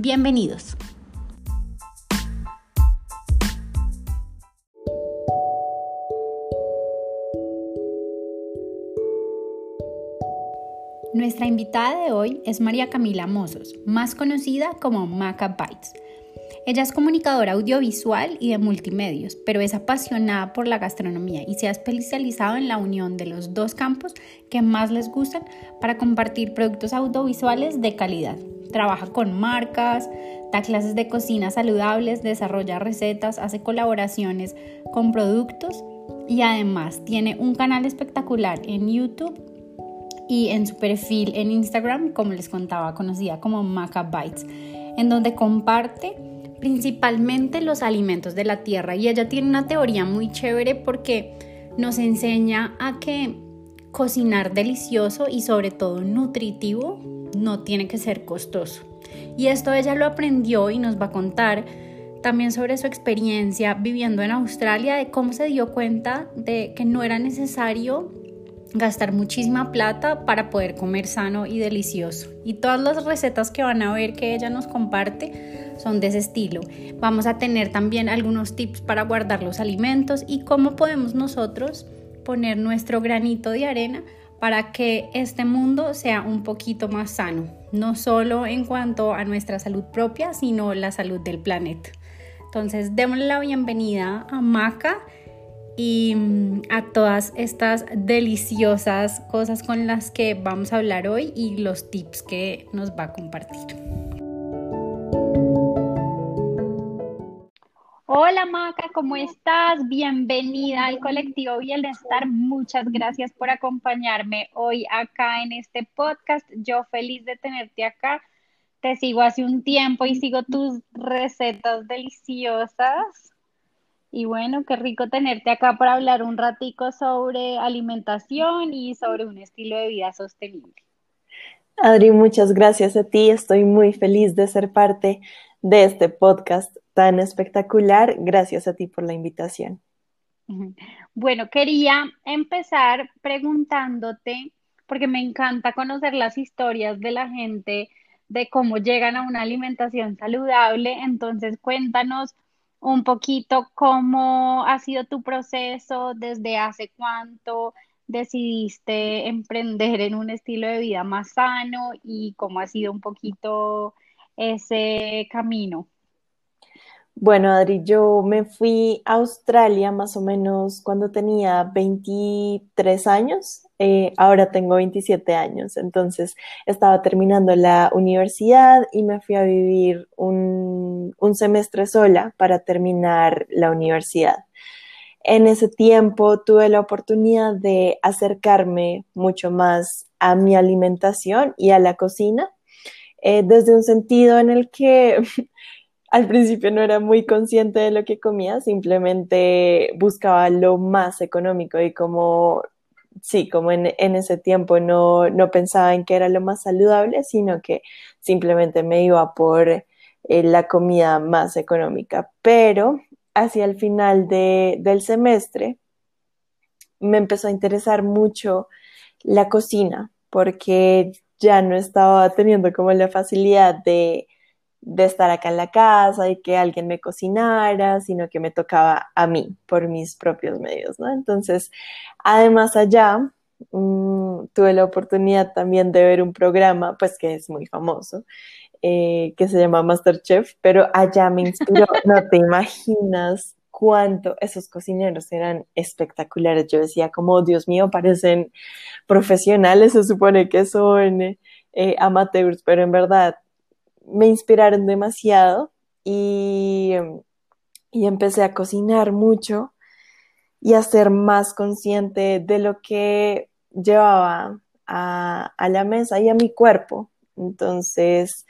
Bienvenidos. Nuestra invitada de hoy es María Camila Mozos, más conocida como Maca Bites. Ella es comunicadora audiovisual y de multimedios, pero es apasionada por la gastronomía y se ha especializado en la unión de los dos campos que más les gustan para compartir productos audiovisuales de calidad. Trabaja con marcas, da clases de cocina saludables, desarrolla recetas, hace colaboraciones con productos y además tiene un canal espectacular en YouTube y en su perfil en Instagram, como les contaba, conocida como Maca Bites, en donde comparte principalmente los alimentos de la tierra. Y ella tiene una teoría muy chévere porque nos enseña a que cocinar delicioso y sobre todo nutritivo no tiene que ser costoso. Y esto ella lo aprendió y nos va a contar también sobre su experiencia viviendo en Australia, de cómo se dio cuenta de que no era necesario gastar muchísima plata para poder comer sano y delicioso. Y todas las recetas que van a ver que ella nos comparte son de ese estilo. Vamos a tener también algunos tips para guardar los alimentos y cómo podemos nosotros poner nuestro granito de arena para que este mundo sea un poquito más sano, no solo en cuanto a nuestra salud propia, sino la salud del planeta. Entonces, démosle la bienvenida a Maca y mm, a todas estas deliciosas cosas con las que vamos a hablar hoy y los tips que nos va a compartir. Maca, ¿cómo estás? Bienvenida al colectivo Bienestar. Muchas gracias por acompañarme hoy acá en este podcast. Yo feliz de tenerte acá. Te sigo hace un tiempo y sigo tus recetas deliciosas. Y bueno, qué rico tenerte acá para hablar un ratico sobre alimentación y sobre un estilo de vida sostenible. Adri, muchas gracias a ti. Estoy muy feliz de ser parte de este podcast tan espectacular. Gracias a ti por la invitación. Bueno, quería empezar preguntándote, porque me encanta conocer las historias de la gente, de cómo llegan a una alimentación saludable. Entonces, cuéntanos un poquito cómo ha sido tu proceso, desde hace cuánto decidiste emprender en un estilo de vida más sano y cómo ha sido un poquito ese camino. Bueno, Adri, yo me fui a Australia más o menos cuando tenía 23 años, eh, ahora tengo 27 años, entonces estaba terminando la universidad y me fui a vivir un, semestre sola para terminar la universidad. En ese tiempo tuve la oportunidad de acercarme mucho más a mi alimentación y a la cocina, eh, desde un sentido en el que al principio no era muy consciente de lo que comía, simplemente buscaba lo más económico y como, sí, como en, ese tiempo no, no, pensaba en que era lo más saludable, sino que simplemente me iba por eh, la comida más económica. Pero hacia el final del semestre me empezó a interesar mucho la cocina, porque ya no estaba teniendo como la facilidad de de estar acá en la casa y que alguien me cocinara, sino que me tocaba a mí por mis propios medios, ¿no? Entonces, además allá mm, tuve la oportunidad también de ver un programa, pues que es muy famoso, eh, que se llama Masterchef, pero allá me inspiró, no te imaginas cuánto esos cocineros eran espectaculares. Yo decía como, Dios mío, parecen profesionales, se supone que son eh, amateurs, pero en verdad me inspiraron demasiado y, y empecé a cocinar mucho y a ser más consciente de lo que llevaba a, a, la mesa y a mi cuerpo. Entonces,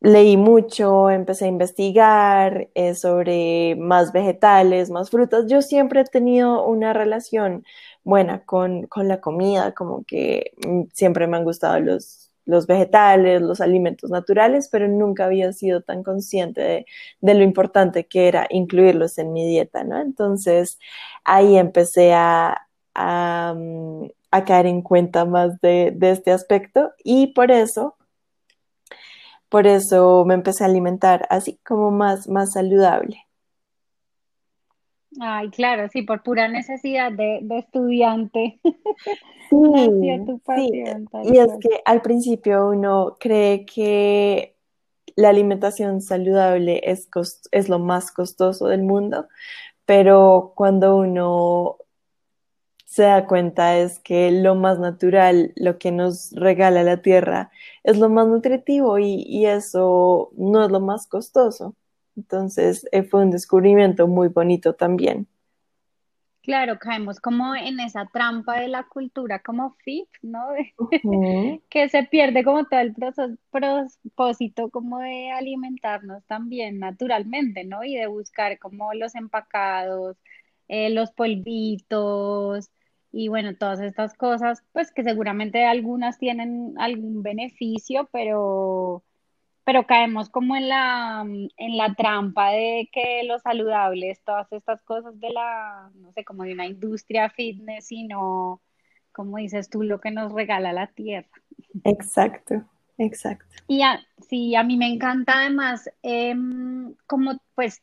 leí mucho, empecé a investigar eh, sobre más vegetales, más frutas. Yo siempre he tenido una relación buena con, con la comida, como que mm, siempre me han gustado los, los vegetales, los alimentos naturales, pero nunca había sido tan consciente de, de, lo importante que era incluirlos en mi dieta, ¿no? Entonces ahí empecé a, a, mm, caer en cuenta más de, de este aspecto y por eso por eso me empecé a alimentar así como más, más saludable. Ay, claro, sí, por pura necesidad de, estudiante. Sí, sí. Y es que al principio uno cree que la alimentación saludable es, es lo más costoso del mundo, pero cuando uno se da cuenta es que lo más natural, lo que nos regala la tierra, es lo más nutritivo y, eso no es lo más costoso. Entonces eh, fue un descubrimiento muy bonito también. Claro, caemos como en esa trampa de la cultura como fit, ¿no? que se pierde como todo el propósito como de alimentarnos también naturalmente, ¿no? Y de buscar como los empacados, eh, los polvitos, y bueno, todas estas cosas, pues que seguramente algunas tienen algún beneficio, pero, pero caemos como en la, en la trampa de que lo saludable es todas estas cosas de la, no sé, como de una industria fitness y no, como dices tú, lo que nos regala la tierra. Exacto, exacto. Y sí, a mí me encanta además, em, como pues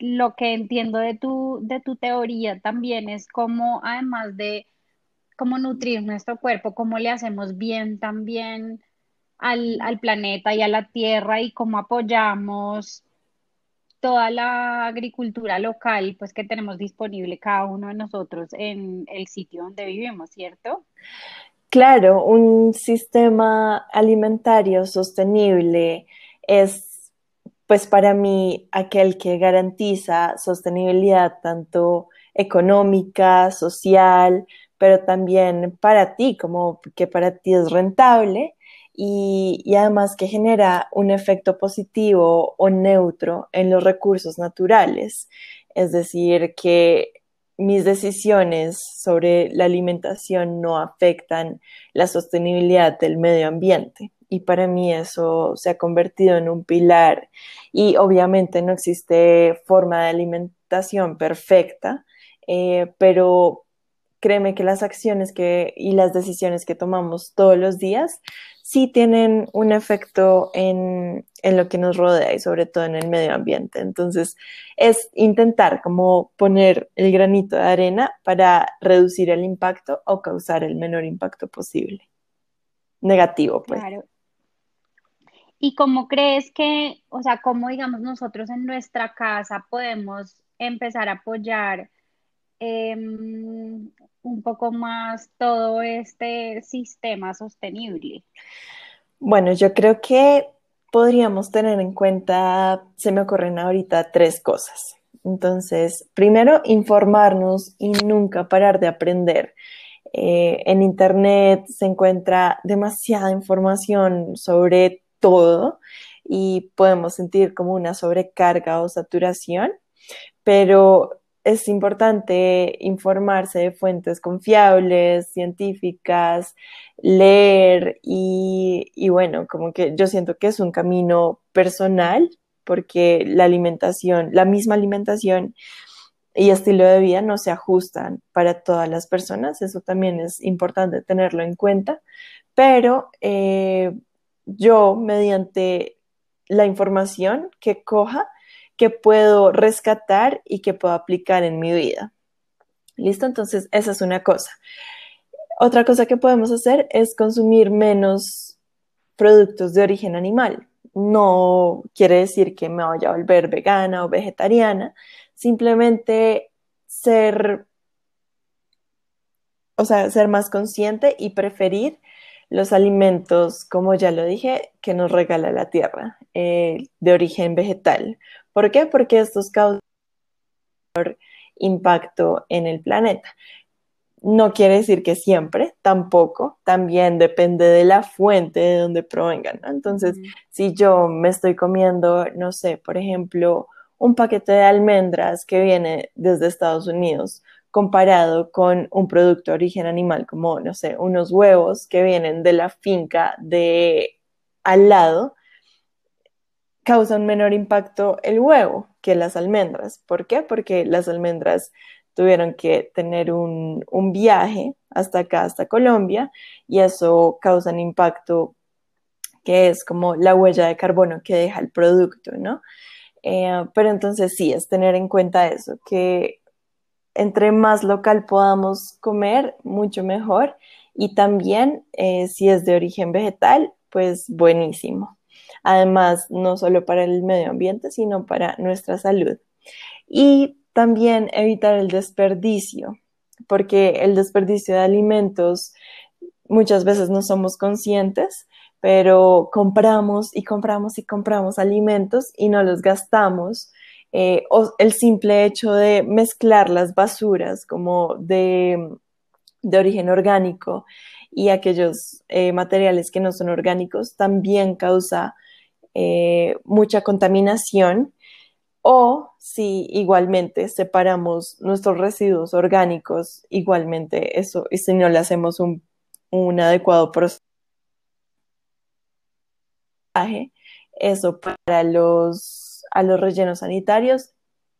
lo que entiendo de tu, de tu teoría también es cómo, además de cómo nutrir nuestro cuerpo, cómo le hacemos bien también al, planeta y a la tierra y cómo apoyamos toda la agricultura local pues que tenemos disponible cada uno de nosotros en el sitio donde vivimos, ¿cierto? Claro, un sistema alimentario sostenible es pues para mí aquel que garantiza sostenibilidad tanto económica, social, pero también para ti, como que para ti es rentable y, además que genera un efecto positivo o neutro en los recursos naturales. Es decir, que mis decisiones sobre la alimentación no afectan la sostenibilidad del medio ambiente y para mí eso se ha convertido en un pilar y obviamente no existe forma de alimentación perfecta, eh, pero créeme que las acciones que, y las decisiones que tomamos todos los días sí tienen un efecto en, en, lo que nos rodea y sobre todo en el medio ambiente. Entonces, es intentar como poner el granito de arena para reducir el impacto o causar el menor impacto posible. Negativo, pues. Claro. ¿Y cómo crees que, o sea, cómo digamos nosotros en nuestra casa podemos empezar a apoyar em, un poco más todo este sistema sostenible? Bueno, yo creo que podríamos tener en cuenta, se me ocurren ahorita tres cosas. Entonces, primero, informarnos y nunca parar de aprender. Eh, en Internet se encuentra demasiada información sobre todo y podemos sentir como una sobrecarga o saturación, pero es importante informarse de fuentes confiables, científicas, leer y, bueno, como que yo siento que es un camino personal porque la alimentación, la misma alimentación y estilo de vida no se ajustan para todas las personas, eso también es importante tenerlo en cuenta, pero eh, yo mediante la información que coja, que puedo rescatar y que puedo aplicar en mi vida. ¿Listo? Entonces, esa es una cosa. Otra cosa que podemos hacer es consumir menos productos de origen animal. No quiere decir que me vaya a volver vegana o vegetariana, simplemente ser, o sea, ser más consciente y preferir los alimentos, como ya lo dije, que nos regala la tierra, eh, de origen vegetal. ¿Por qué? Porque estos causan impacto en el planeta. No quiere decir que siempre tampoco, también depende de la fuente de donde provengan, ¿no? Entonces, si yo me estoy comiendo, no sé, por ejemplo, un paquete de almendras que viene desde Estados Unidos comparado con un producto de origen animal como, no sé, unos huevos que vienen de la finca de al lado, causa un menor impacto el huevo que las almendras. ¿Por qué? Porque las almendras tuvieron que tener un, viaje hasta acá, hasta Colombia, y eso causa un impacto que es como la huella de carbono que deja el producto, ¿no? Eh, pero entonces sí, es tener en cuenta eso, que entre más local podamos comer, mucho mejor. Y también, eh, si es de origen vegetal, pues buenísimo. Además, no solo para el medio ambiente, sino para nuestra salud. Y también evitar el desperdicio, porque el desperdicio de alimentos muchas veces no somos conscientes, pero compramos y compramos y compramos alimentos y no los gastamos. Eh, o el simple hecho de mezclar las basuras como de, origen orgánico y aquellos eh, materiales que no son orgánicos también causa eh, mucha contaminación o si igualmente separamos nuestros residuos orgánicos, igualmente eso, y si no le hacemos un, adecuado proceso, eso para los, a los rellenos sanitarios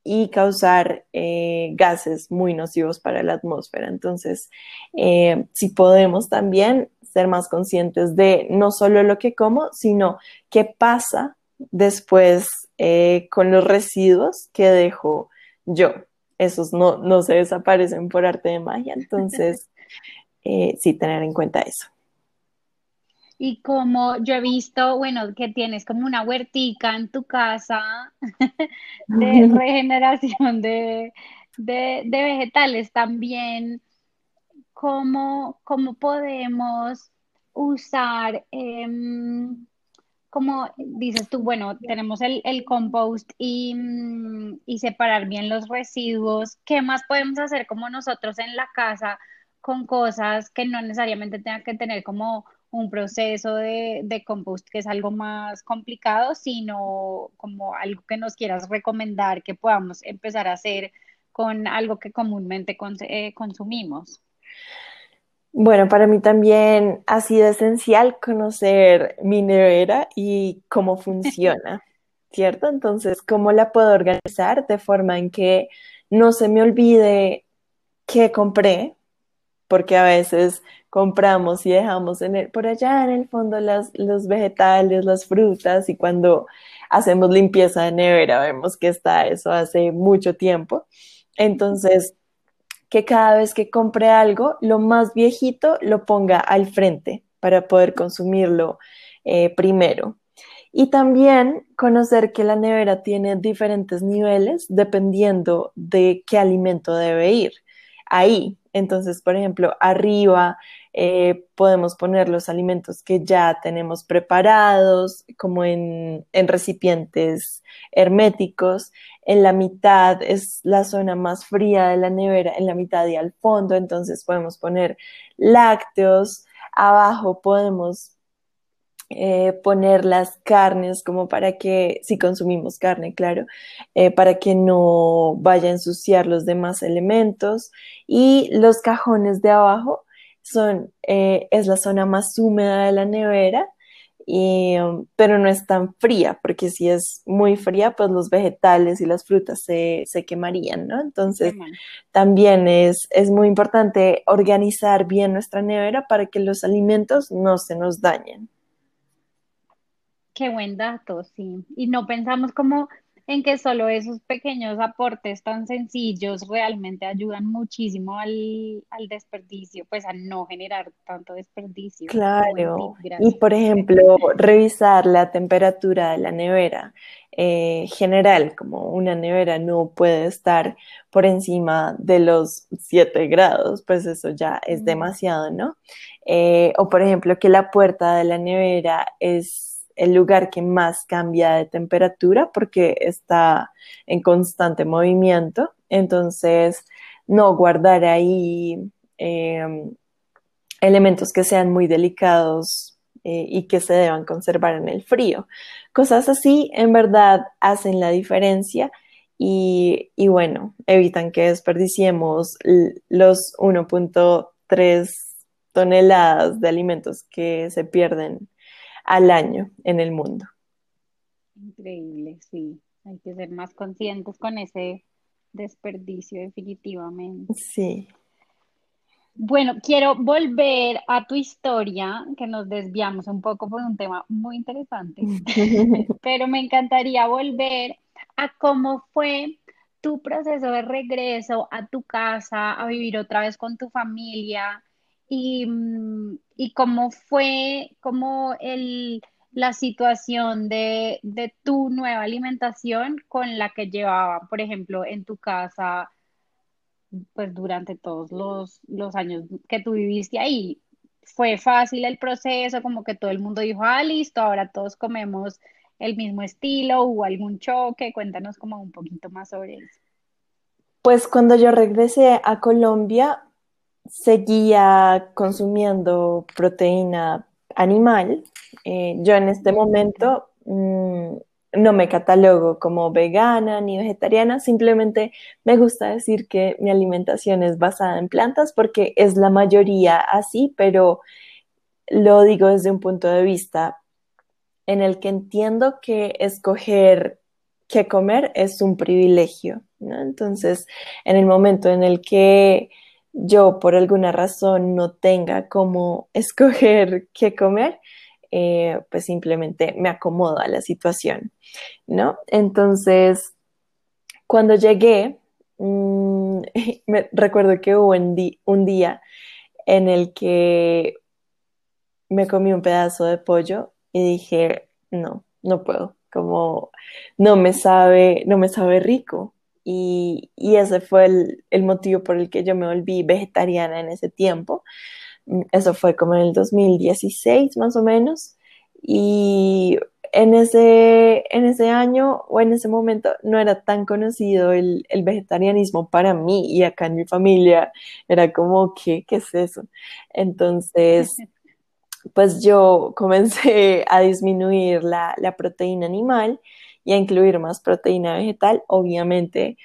y causar eh, gases muy nocivos para la atmósfera. Entonces, eh, si podemos también ser más conscientes de no solo lo que como, sino qué pasa después eh, con los residuos que dejo yo. Esos no, no se desaparecen por arte de magia, entonces eh, sí tener en cuenta eso. Y como yo he visto, bueno, que tienes como una huertica en tu casa de regeneración de, vegetales también, ¿cómo, cómo podemos usar em, como dices tú, bueno, tenemos el, compost mm, y, separar bien los residuos, ¿qué más podemos hacer como nosotros en la casa con cosas que no necesariamente tengan que tener como un proceso de, de compost que es algo más complicado, sino como algo que nos quieras recomendar que podamos empezar a hacer con algo que comúnmente eh, consumimos? Bueno, para mí también ha sido esencial conocer mi nevera y cómo funciona, ¿cierto? Entonces, cómo la puedo organizar de forma en que no se me olvide qué compré, porque a veces compramos y dejamos en por allá en el fondo las, los vegetales, las frutas, y cuando hacemos limpieza de nevera vemos que está eso hace mucho tiempo. Entonces, que cada vez que compre algo, lo más viejito lo ponga al frente para poder consumirlo eh, primero. Y también conocer que la nevera tiene diferentes niveles dependiendo de qué alimento debe ir ahí. Entonces, por ejemplo, arriba eh, podemos poner los alimentos que ya tenemos preparados, como en, en recipientes herméticos. En la mitad es la zona más fría de la nevera, en la mitad y al fondo, entonces podemos poner lácteos. Abajo podemos eh, poner las carnes como para que, si consumimos carne, claro, eh, para que no vaya a ensuciar los demás elementos. Y los cajones de abajo son, eh, es la zona más húmeda de la nevera Um, pero no es tan fría, porque si es muy fría, pues los vegetales y las frutas se, quemarían, ¿no? Entonces, también es, es muy importante organizar bien nuestra nevera para que los alimentos no se nos dañen. Qué buen dato, sí. Y no pensamos como en que solo esos pequeños aportes tan sencillos realmente ayudan muchísimo al, desperdicio, pues a no generar tanto desperdicio. Claro. Y por ejemplo, revisar la temperatura de la nevera. Eh, general, como una nevera no puede estar por encima de los 7 grados, pues eso ya es demasiado, ¿no? Eh, o por ejemplo, que la puerta de la nevera es el lugar que más cambia de temperatura porque está en constante movimiento. Entonces, no guardar ahí em, elementos que sean muy delicados eh, y que se deban conservar en el frío. Cosas así en verdad hacen la diferencia y, y bueno, evitan que desperdiciemos los 1.3 toneladas de alimentos que se pierden al año en el mundo. Increíble, sí. Hay que ser más conscientes con ese desperdicio definitivamente. Sí. Bueno, quiero volver a tu historia, que nos desviamos un poco por un tema muy interesante, pero me encantaría volver a cómo fue tu proceso de regreso a tu casa, a vivir otra vez con tu familia y, mm, y cómo fue como el, la situación de, de tu nueva alimentación con la que llevaba, por ejemplo, en tu casa, pues durante todos los, los años que tú viviste ahí. ¿Fue fácil el proceso? Como que todo el mundo dijo, ah, listo, ahora todos comemos el mismo estilo, hubo algún choque, cuéntanos como un poquito más sobre eso. Pues cuando yo regresé a Colombia, seguía consumiendo proteína animal. Eh, yo en este momento mm, no me catalogo como vegana ni vegetariana, simplemente me gusta decir que mi alimentación es basada en plantas porque es la mayoría así, pero lo digo desde un punto de vista en el que entiendo que escoger qué comer es un privilegio, Entonces, en el momento en el que yo por alguna razón no tenga cómo escoger qué comer, eh, pues simplemente me acomodo a la situación, ¿no? Entonces, cuando llegué, mm, me, recuerdo que hubo un día en el que me comí un pedazo de pollo y dije, no, no puedo, como no me sabe, no me sabe rico. Y, ese fue el, el, motivo por el que yo me volví vegetariana en ese tiempo. Mm, eso fue como en el 2016 más o menos. Y en ese, en ese año o en ese momento no era tan conocido el, el vegetarianismo para mí y acá en mi familia era como, ¿qué, qué es eso? Entonces, pues yo comencé a disminuir la, la proteína animal y a incluir más proteína vegetal, obviamente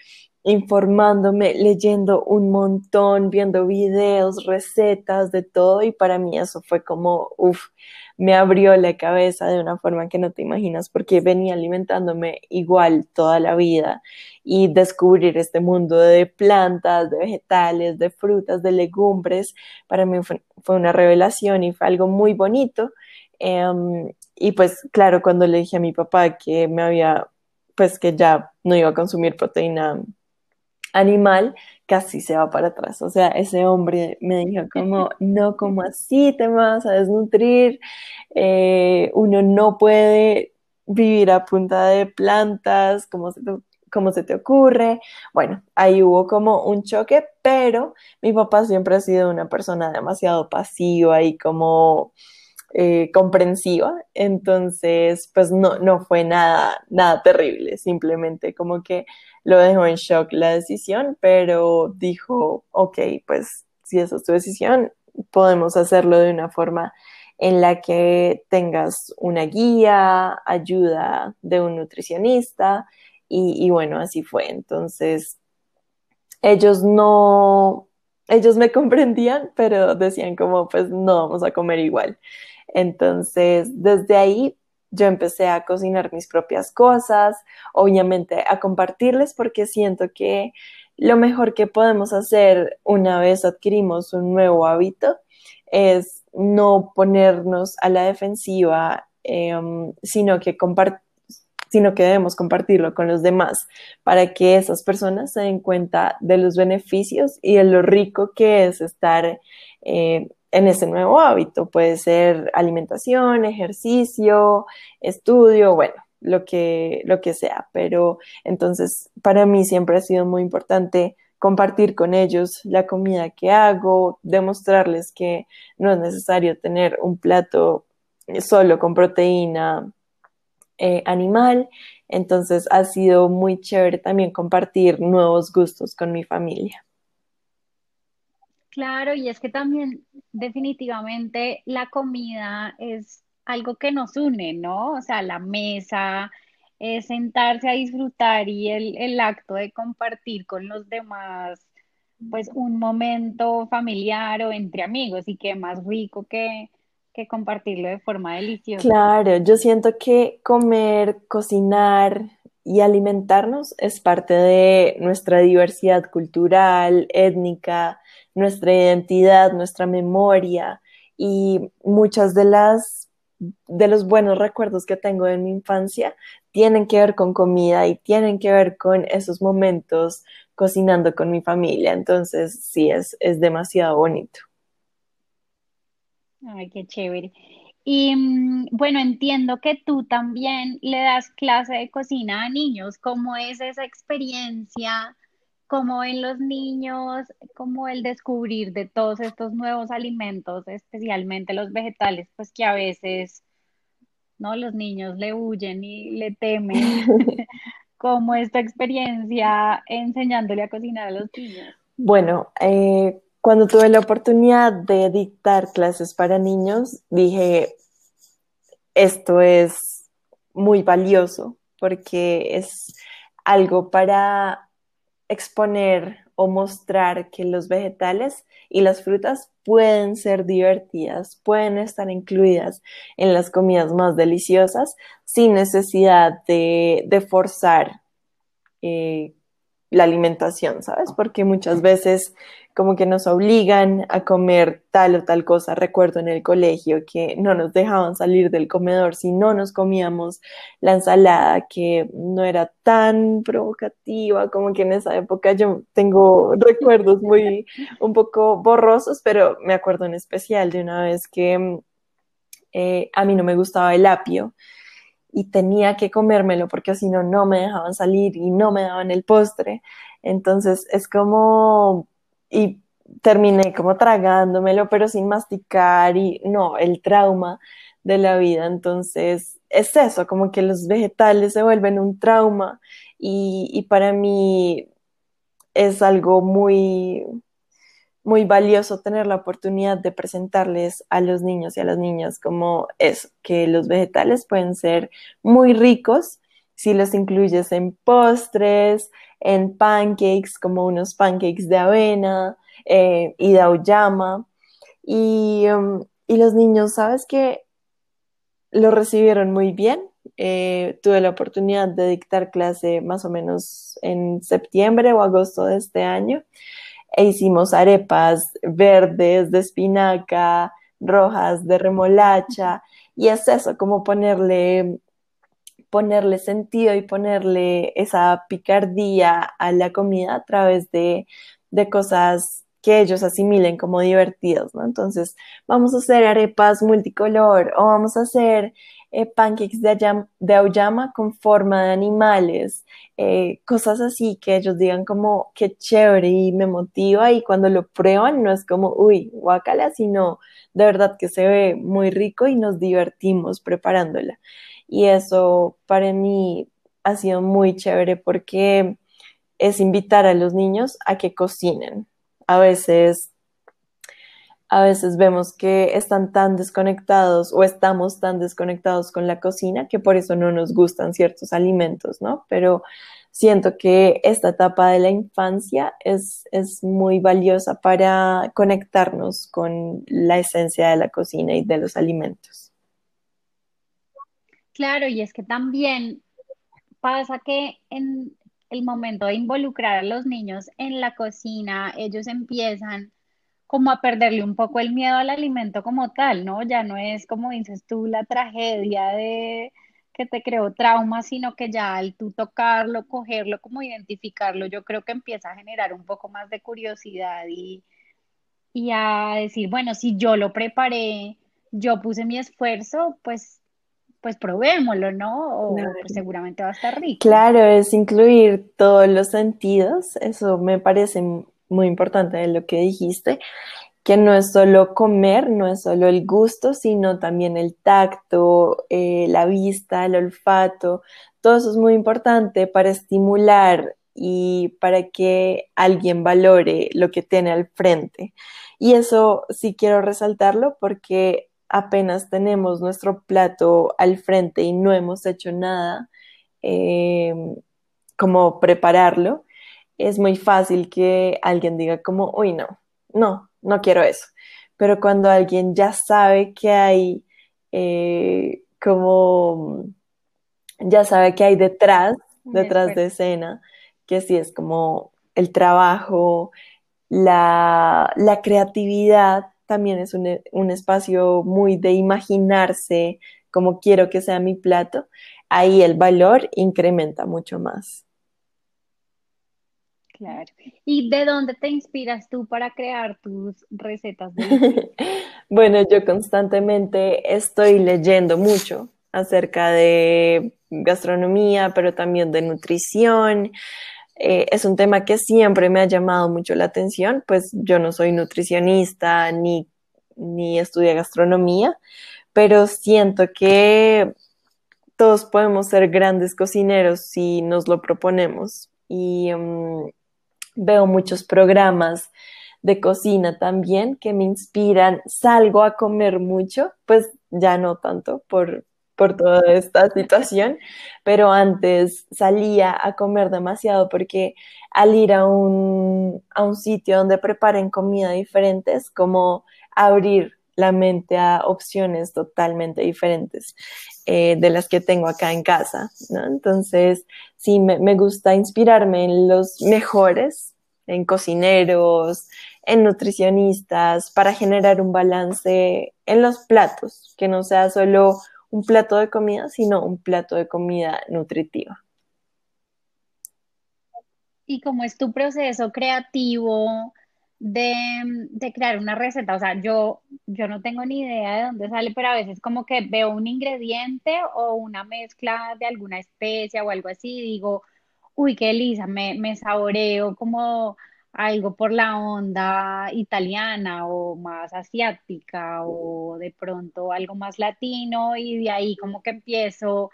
informándome, leyendo un montón, viendo videos, recetas, de todo, y para mí eso fue como, uff, me abrió la cabeza de una forma que no te imaginas, porque venía alimentándome igual toda la vida y descubrir este mundo de plantas, de vegetales, de frutas, de legumbres, para mí fue, una revelación y fue algo muy bonito. Em, y pues claro, cuando le dije a mi papá que me había, pues que ya no iba a consumir proteína animal casi se va para atrás. O sea, ese hombre me dijo como, no, como así te vas a desnutrir, eh, uno no puede vivir a punta de plantas, como se, te, como se te ocurre. Bueno, ahí hubo como un choque, pero mi papá siempre ha sido una persona demasiado pasiva y como eh, comprensiva, entonces pues no, no fue nada, nada terrible, simplemente como que lo dejó en shock la decisión, pero dijo, ok, pues si esa es tu decisión, podemos hacerlo de una forma en la que tengas una guía, ayuda de un nutricionista y, y bueno, así fue. Entonces, ellos no, ellos me comprendían, pero decían como, pues no vamos a comer igual. Entonces, desde ahí yo empecé a cocinar mis propias cosas, obviamente a compartirles porque siento que lo mejor que podemos hacer una vez adquirimos un nuevo hábito es no ponernos a la defensiva, em, sino que sino que debemos compartirlo con los demás para que esas personas se den cuenta de los beneficios y de lo rico que es estar eh, en ese nuevo hábito. Puede ser alimentación, ejercicio, estudio, bueno, lo que, lo que sea. Pero entonces, para mí siempre ha sido muy importante compartir con ellos la comida que hago, demostrarles que no es necesario tener un plato solo con proteína eh, animal. Entonces ha sido muy chévere también compartir nuevos gustos con mi familia. Claro, y es que también definitivamente la comida es algo que nos une, ¿no? O sea, la mesa, es sentarse a disfrutar y el, el acto de compartir con los demás, pues un momento familiar o entre amigos y qué más rico que, que compartirlo de forma deliciosa. Claro, yo siento que comer, cocinar y alimentarnos es parte de nuestra diversidad cultural, étnica, nuestra identidad, nuestra memoria y muchas de las de los buenos recuerdos que tengo de mi infancia tienen que ver con comida y tienen que ver con esos momentos cocinando con mi familia. Entonces, sí, es, es demasiado bonito. Ay, qué chévere. Y mm, bueno, entiendo que tú también le das clase de cocina a niños. ¿Cómo es esa experiencia? ¿Cómo ven los niños? ¿Cómo el descubrir de todos estos nuevos alimentos, especialmente los vegetales, pues que a veces, ¿no? Los niños le huyen y le temen. ¿Cómo es tu experiencia enseñándole a cocinar a los niños? Bueno, eh, cuando tuve la oportunidad de dictar clases para niños, dije, esto es muy valioso porque es algo para exponer o mostrar que los vegetales y las frutas pueden ser divertidas, pueden estar incluidas en las comidas más deliciosas sin necesidad de, forzar eh, la alimentación, ¿sabes? Porque muchas veces como que nos obligan a comer tal o tal cosa. Recuerdo en el colegio que no nos dejaban salir del comedor si no nos comíamos la ensalada, que no era tan provocativa, como que en esa época yo tengo recuerdos muy un poco borrosos, pero me acuerdo en especial de una vez que eh, a mí no me gustaba el apio y tenía que comérmelo porque si no, no me dejaban salir y no me daban el postre. Entonces es como y terminé como tragándomelo, pero sin masticar y no, el trauma de la vida. Entonces, es eso, como que los vegetales se vuelven un trauma y, y para mí es algo muy, muy valioso tener la oportunidad de presentarles a los niños y a las niñas como es que los vegetales pueden ser muy ricos si los incluyes en postres, en pancakes, como unos pancakes de avena eh, y de auyama. Y, um, y, los niños, ¿sabes qué? Lo recibieron muy bien. Eh, tuve la oportunidad de dictar clase más o menos en septiembre o agosto de este año e hicimos arepas verdes de espinaca, rojas de remolacha y es eso, como ponerle ponerle sentido y ponerle esa picardía a la comida a través de, cosas que ellos asimilen como divertidos, ¿no? Entonces, vamos a hacer arepas multicolor o vamos a hacer eh, pancakes de, de auyama con forma de animales, eh, cosas así que ellos digan como qué chévere y me motiva y cuando lo prueban no es como, uy, guacala, sino de verdad que se ve muy rico y nos divertimos preparándola y eso para mí ha sido muy chévere porque es invitar a los niños a que cocinen. A veces a veces vemos que están tan desconectados o estamos tan desconectados con la cocina que por eso no nos gustan ciertos alimentos, ¿no? Pero siento que esta etapa de la infancia es, es muy valiosa para conectarnos con la esencia de la cocina y de los alimentos. Claro, y es que también pasa que en el momento de involucrar a los niños en la cocina, ellos empiezan como a perderle un poco el miedo al alimento como tal, ¿no? Ya no es como dices tú la tragedia de que te creó trauma, sino que ya al tú tocarlo, cogerlo, como identificarlo, yo creo que empieza a generar un poco más de curiosidad y, y a decir, bueno, si yo lo preparé, yo puse mi esfuerzo, pues pues probémoslo, ¿no? O pues, seguramente va a estar rico. Claro, es incluir todos los sentidos, eso me parece muy importante de lo que dijiste, que no es solo comer, no es solo el gusto, sino también el tacto, eh, la vista, el olfato, todo eso es muy importante para estimular y para que alguien valore lo que tiene al frente. Y eso sí quiero resaltarlo porque apenas tenemos nuestro plato al frente y no hemos hecho nada em, como prepararlo, es muy fácil que alguien diga como, uy, no, no, no quiero eso. Pero cuando alguien ya sabe que hay eh, como, ya sabe que hay detrás, detrás de escena, que sí es como el trabajo, la, creatividad también es un, un, espacio muy de imaginarse como quiero que sea mi plato, ahí el valor incrementa mucho más. Claro. ¿Y de dónde te inspiras tú para crear tus recetas? Bueno, yo constantemente estoy leyendo mucho acerca de gastronomía, pero también de nutrición. Eh, es un tema que siempre me ha llamado mucho la atención, pues yo no soy nutricionista ni, ni estudié gastronomía, pero siento que todos podemos ser grandes cocineros si nos lo proponemos. Y mm, veo muchos programas de cocina también que me inspiran. Salgo a comer mucho, pues ya no tanto por, por toda esta situación, pero antes salía a comer demasiado porque al ir a un, a un sitio donde preparen comida diferente es como abrir la mente a opciones totalmente diferentes eh, de las que tengo acá en casa, ¿no? Entonces, sí, me, me gusta inspirarme en los mejores, en cocineros, en nutricionistas, para generar un balance en los platos, que no sea solo un plato de comida, sino un plato de comida nutritiva. ¿Y cómo es tu proceso creativo de, crear una receta? O sea, yo, yo no tengo ni idea de dónde sale, pero a veces como que veo un ingrediente o una mezcla de alguna especia o algo así y digo, uy, qué lisa, me, me saboreo como algo por la onda italiana o más asiática o de pronto algo más latino y de ahí como que empiezo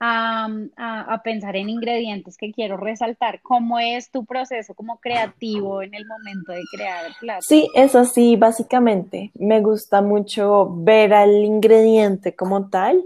a, pensar en ingredientes que quiero resaltar. ¿Cómo es tu proceso como creativo en el momento de crear el plato? Sí, eso sí, básicamente. Me gusta mucho ver al ingrediente como tal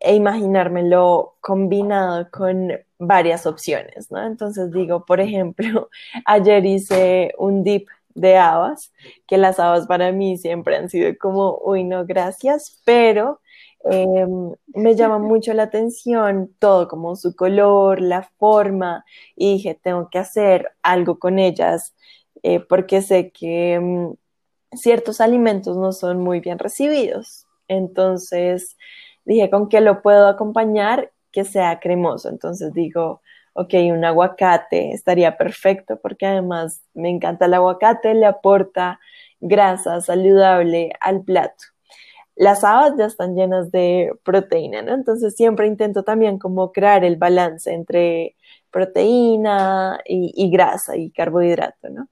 e imaginármelo combinado con varias opciones, ¿no? Entonces digo, por ejemplo, ayer hice un dip de habas, que las habas para mí siempre han sido como, uy, no, gracias, pero em, me llama mucho la atención todo, como su color, la forma, y dije, tengo que hacer algo con ellas, eh, porque sé que em, ciertos alimentos no son muy bien recibidos. Entonces dije, ¿con qué lo puedo acompañar? que sea cremoso. Entonces digo, ok, un aguacate estaría perfecto porque además me encanta el aguacate, le aporta grasa saludable al plato. Las habas ya están llenas de proteína, ¿no? Entonces siempre intento también como crear el balance entre proteína y, grasa y carbohidrato, ¿no?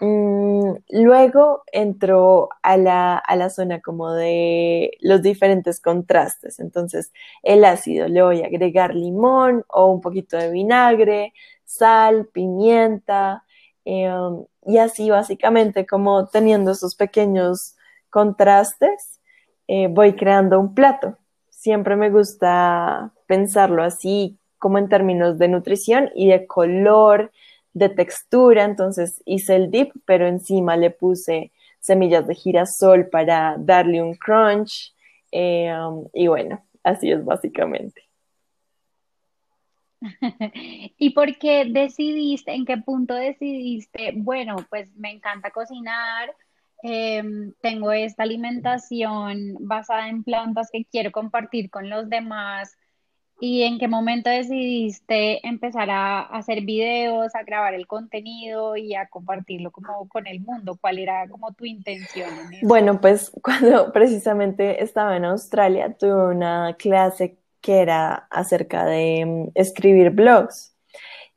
Mm, luego entro a la, a la, zona como de los diferentes contrastes. Entonces, el ácido le voy a agregar limón o un poquito de vinagre, sal, pimienta, em, y así básicamente como teniendo esos pequeños contrastes, eh, voy creando un plato. Siempre me gusta pensarlo así como en términos de nutrición y de color, de textura. Entonces hice el dip, pero encima le puse semillas de girasol para darle un crunch. Eh, um, y bueno, así es básicamente. ¿Y por qué decidiste, en qué punto decidiste, bueno, pues me encanta cocinar, em, tengo esta alimentación basada en plantas que quiero compartir con los demás, ¿Y en qué momento decidiste empezar a hacer videos, a grabar el contenido y a compartirlo como con el mundo? ¿Cuál era como tu intención? Bueno, pues cuando precisamente estaba en Australia tuve una clase que era acerca de mm, escribir blogs.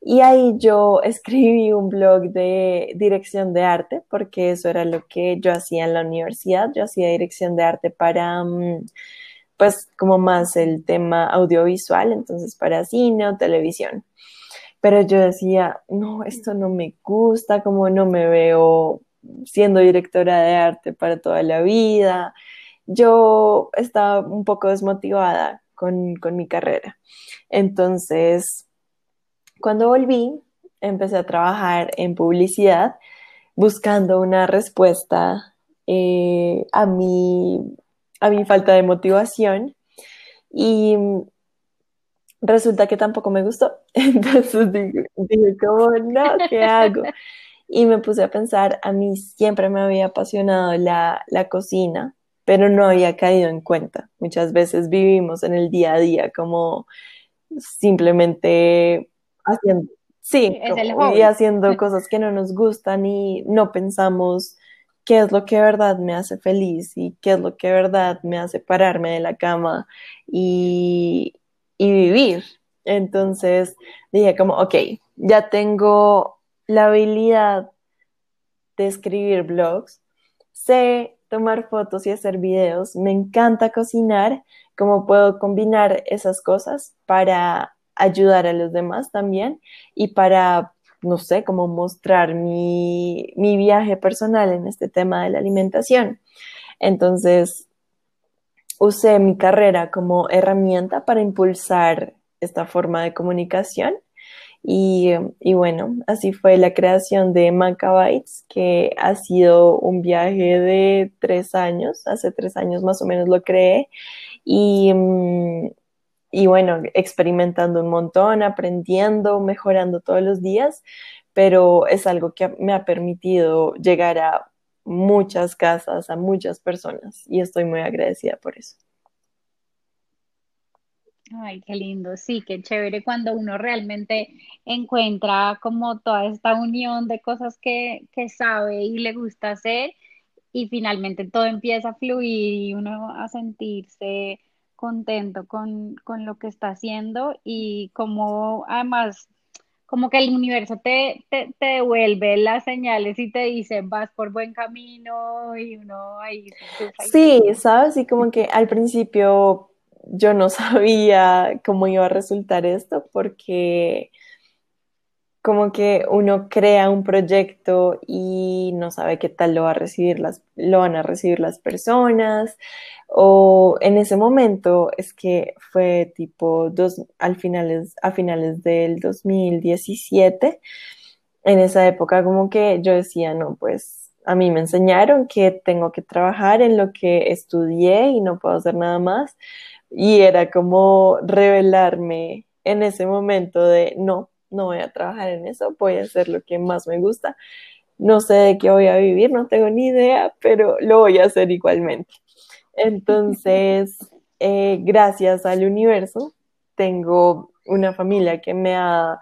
Y ahí yo escribí un blog de dirección de arte, porque eso era lo que yo hacía en la universidad. Yo hacía dirección de arte para... Mm, pues como más el tema audiovisual, entonces para cine o televisión. Pero yo decía, no, esto no me gusta, como no me veo siendo directora de arte para toda la vida. Yo estaba un poco desmotivada con, con mi carrera. Entonces, cuando volví, empecé a trabajar en publicidad buscando una respuesta eh, a, mi, a mi falta de motivación y resulta que tampoco me gustó. Entonces dije, dije como, no, ¿qué hago? Y me puse a pensar, a mí siempre me había apasionado la, la cocina, pero no había caído en cuenta. Muchas veces vivimos en el día a día como simplemente haciendo, sí, y haciendo cosas que no nos gustan y no pensamos qué es lo que verdad me hace feliz y qué es lo que verdad me hace pararme de la cama y, y vivir. Entonces dije como, ok, ya tengo la habilidad de escribir blogs, sé tomar fotos y hacer videos, me encanta cocinar, cómo puedo combinar esas cosas para ayudar a los demás también y para, no sé, cómo mostrar mi, mi viaje personal en este tema de la alimentación. Entonces, usé mi carrera como herramienta para impulsar esta forma de comunicación. Y, y, bueno, así fue la creación de Macabytes, que ha sido un viaje de tres años, hace tres años más o menos lo creé. Y, mm, y bueno, experimentando un montón, aprendiendo, mejorando todos los días, pero es algo que me ha permitido llegar a muchas casas, a muchas personas y estoy muy agradecida por eso. Ay, qué lindo, sí, qué chévere cuando uno realmente encuentra como toda esta unión de cosas que, que sabe y le gusta hacer y finalmente todo empieza a fluir y uno a sentirse contento con, lo que está haciendo y como además como que el universo te, te, devuelve las señales y te dice vas por buen camino y uno ahí Sí, sabes, y como que al principio yo no sabía cómo iba a resultar esto porque como que uno crea un proyecto y no sabe qué tal lo, va a recibir las, lo van a recibir las personas. O en ese momento es que fue tipo dos, al finales, a finales del 2017. En esa época como que yo decía, no, pues a mí me enseñaron que tengo que trabajar en lo que estudié y no puedo hacer nada más. Y era como revelarme en ese momento de, no, no voy a trabajar en eso, voy a hacer lo que más me gusta. No sé de qué voy a vivir, no tengo ni idea, pero lo voy a hacer igualmente. Entonces, eh, gracias al universo, tengo una familia que me ha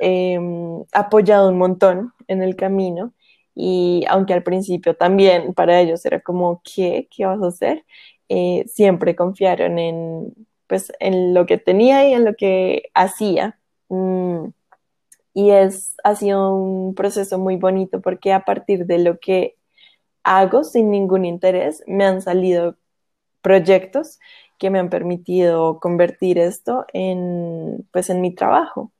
em, apoyado un montón en el camino y aunque al principio también para ellos era como, ¿qué? ¿Qué vas a hacer? Eh, siempre confiaron en, pues, en lo que tenía y en lo que hacía. Mm, y es, ha sido un proceso muy bonito porque a partir de lo que hago sin ningún interés, me han salido proyectos que me han permitido convertir esto en, pues, en mi trabajo.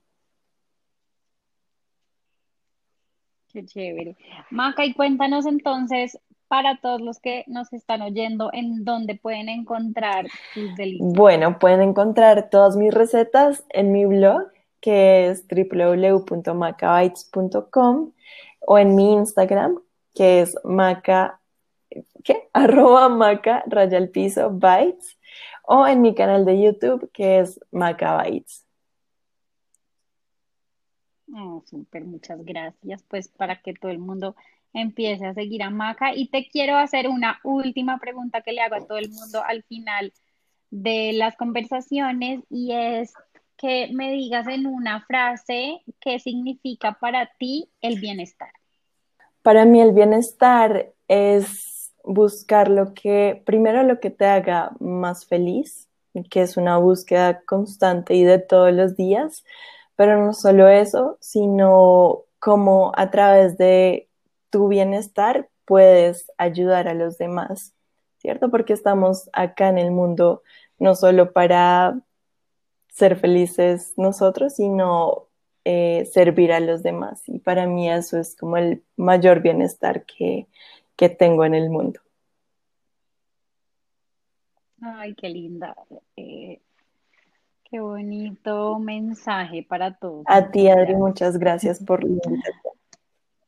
Qué chévere. Maca, y cuéntanos entonces, para todos los que nos están oyendo, en dónde pueden encontrar tus delicias. Bueno, pueden encontrar todas mis recetas en mi blog que es www.macabytes.com o en mi Instagram, que es maca, ¿qué? Arroba maca, raya al piso, bytes, o en mi canal de YouTube, que es macabytes. Oh, súper, muchas gracias. Pues para que todo el mundo empiece a seguir a Maca. Y te quiero hacer una última pregunta que le hago a todo el mundo al final de las conversaciones y es, que me digas en una frase qué significa para ti el bienestar. Para mí el bienestar es buscar lo que, primero lo que te haga más feliz, que es una búsqueda constante y de todos los días, pero no solo eso, sino cómo a través de tu bienestar puedes ayudar a los demás, ¿cierto? Porque estamos acá en el mundo no solo para ser felices nosotros, sino eh, servir a los demás. Y para mí eso es como el mayor bienestar que, que tengo en el mundo. Ay, qué linda. Eh, qué bonito mensaje para todos. A ti, Adri, muchas gracias por la invitación.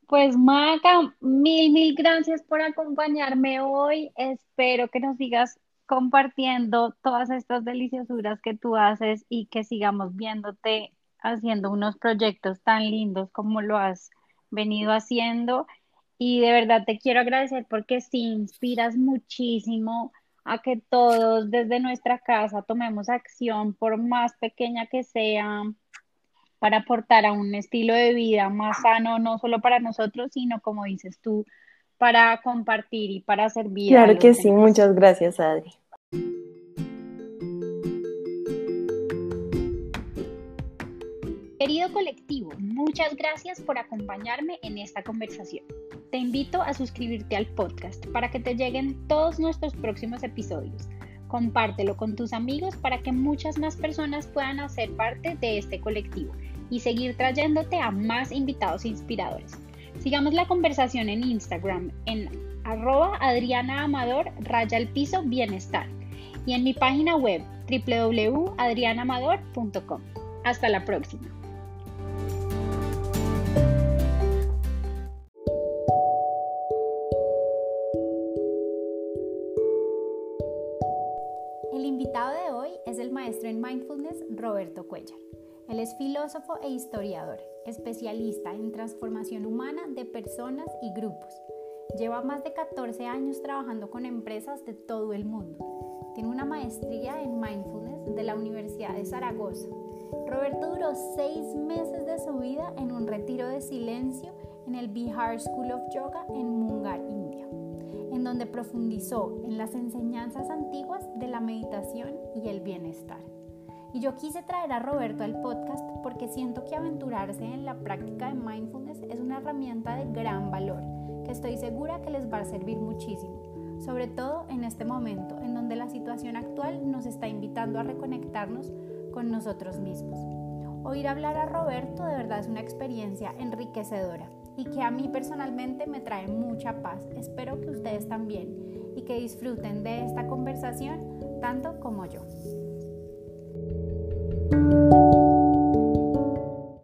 Pues Maca, mil, mil gracias por acompañarme hoy. Espero que nos sigas compartiendo todas estas deliciosuras que tú haces y que sigamos viéndote haciendo unos proyectos tan lindos como lo has venido haciendo. Y de verdad te quiero agradecer porque sí inspiras muchísimo a que todos desde nuestra casa tomemos acción, por más pequeña que sea, para aportar a un estilo de vida más sano, no solo para nosotros, sino como dices tú, para compartir y para servir. Claro que sí, muchas gracias, Adri. Querido colectivo, muchas gracias por acompañarme en esta conversación. Te invito a suscribirte al podcast para que te lleguen todos nuestros próximos episodios. Compártelo con tus amigos para que muchas más personas puedan hacer parte de este colectivo y seguir trayéndote a más invitados inspiradores. Sigamos la conversación en Instagram en arroba Adriana Amador raya el piso bienestar y en mi página web www.adrianamador.com. Hasta la próxima. El invitado de hoy es el maestro en mindfulness Roberto Cuellar. Él es filósofo e historiador, especialista en transformación humana de personas y grupos. Lleva más de 14 años trabajando con empresas de todo el mundo. Tiene una maestría en mindfulness de la Universidad de Zaragoza. Roberto duró seis meses de su vida en un retiro de silencio en el Bihar School of Yoga en Mungar, India, en donde profundizó en las enseñanzas antiguas de la meditación y el bienestar. Y yo quise traer a Roberto al podcast porque siento que aventurarse en la práctica de mindfulness es una herramienta de gran valor que estoy segura que les va a servir muchísimo, sobre todo en este momento en donde la situación actual nos está invitando a reconectarnos con nosotros mismos. Oír hablar a Roberto de verdad es una experiencia enriquecedora y que a mí personalmente me trae mucha paz. Espero que ustedes también y que disfruten de esta conversación tanto como yo.